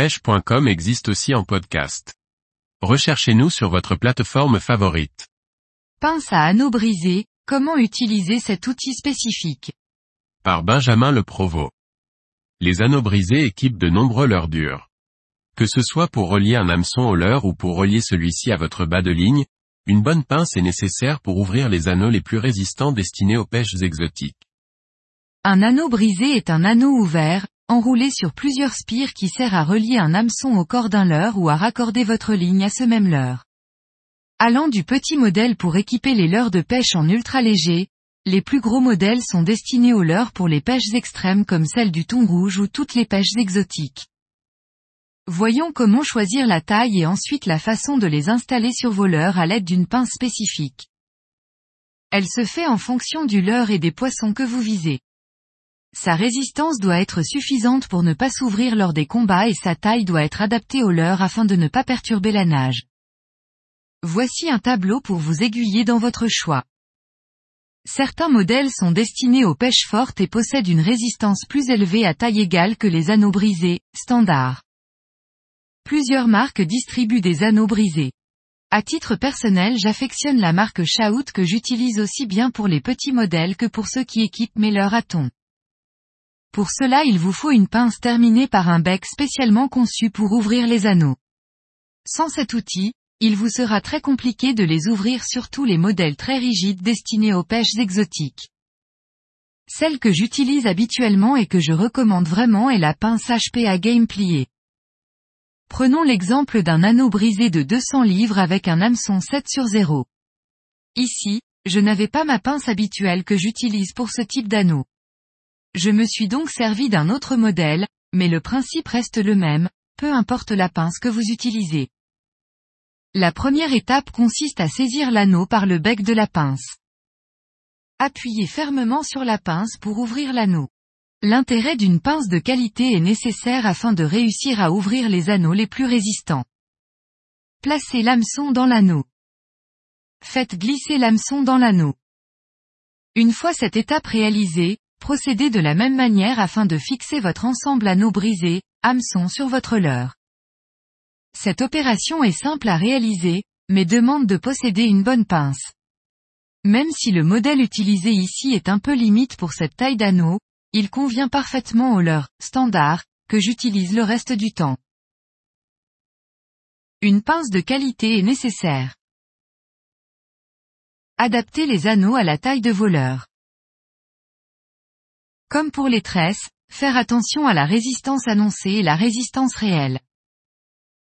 pêche.com existe aussi en podcast. Recherchez-nous sur votre plateforme favorite. Pince à anneaux brisés, comment utiliser cet outil spécifique? Par Benjamin Le Provost. Les anneaux brisés équipent de nombreux leurres durs. Que ce soit pour relier un hameçon au leurre ou pour relier celui-ci à votre bas de ligne, une bonne pince est nécessaire pour ouvrir les anneaux les plus résistants destinés aux pêches exotiques. Un anneau brisé est un anneau ouvert, enroulé sur plusieurs spires qui sert à relier un hameçon au corps d'un leurre ou à raccorder votre ligne à ce même leurre. Allant du petit modèle pour équiper les leurres de pêche en ultra léger, les plus gros modèles sont destinés aux leurres pour les pêches extrêmes comme celle du thon rouge ou toutes les pêches exotiques. Voyons comment choisir la taille et ensuite la façon de les installer sur vos leurres à l'aide d'une pince spécifique. Elle se fait en fonction du leurre et des poissons que vous visez. Sa résistance doit être suffisante pour ne pas s'ouvrir lors des combats et sa taille doit être adaptée au leurre afin de ne pas perturber la nage. Voici un tableau pour vous aiguiller dans votre choix. Certains modèles sont destinés aux pêches fortes et possèdent une résistance plus élevée à taille égale que les anneaux brisés, standard. Plusieurs marques distribuent des anneaux brisés. À titre personnel j'affectionne la marque Shout que j'utilise aussi bien pour les petits modèles que pour ceux qui équipent mes leurres à thon. Pour cela il vous faut une pince terminée par un bec spécialement conçu pour ouvrir les anneaux. Sans cet outil, il vous sera très compliqué de les ouvrir surtout les modèles très rigides destinés aux pêches exotiques. Celle que j'utilise habituellement et que je recommande vraiment est la pince HPA Game pliée. Prenons l'exemple d'un anneau brisé de 200 livres avec un hameçon 7 sur 0. Ici, je n'avais pas ma pince habituelle que j'utilise pour ce type d'anneau. Je me suis donc servi d'un autre modèle, mais le principe reste le même, peu importe la pince que vous utilisez. La première étape consiste à saisir l'anneau par le bec de la pince. Appuyez fermement sur la pince pour ouvrir l'anneau. L'intérêt d'une pince de qualité est nécessaire afin de réussir à ouvrir les anneaux les plus résistants. Placez l'hameçon dans l'anneau. Faites glisser l'hameçon dans l'anneau. Une fois cette étape réalisée, Procédez de la même manière afin de fixer votre ensemble anneau brisé, hameçon sur votre leurre. Cette opération est simple à réaliser, mais demande de posséder une bonne pince. Même si le modèle utilisé ici est un peu limite pour cette taille d'anneau, il convient parfaitement au leurre, standard, que j'utilise le reste du temps. Une pince de qualité est nécessaire. Adaptez les anneaux à la taille de vos leurres. Comme pour les tresses, faire attention à la résistance annoncée et la résistance réelle.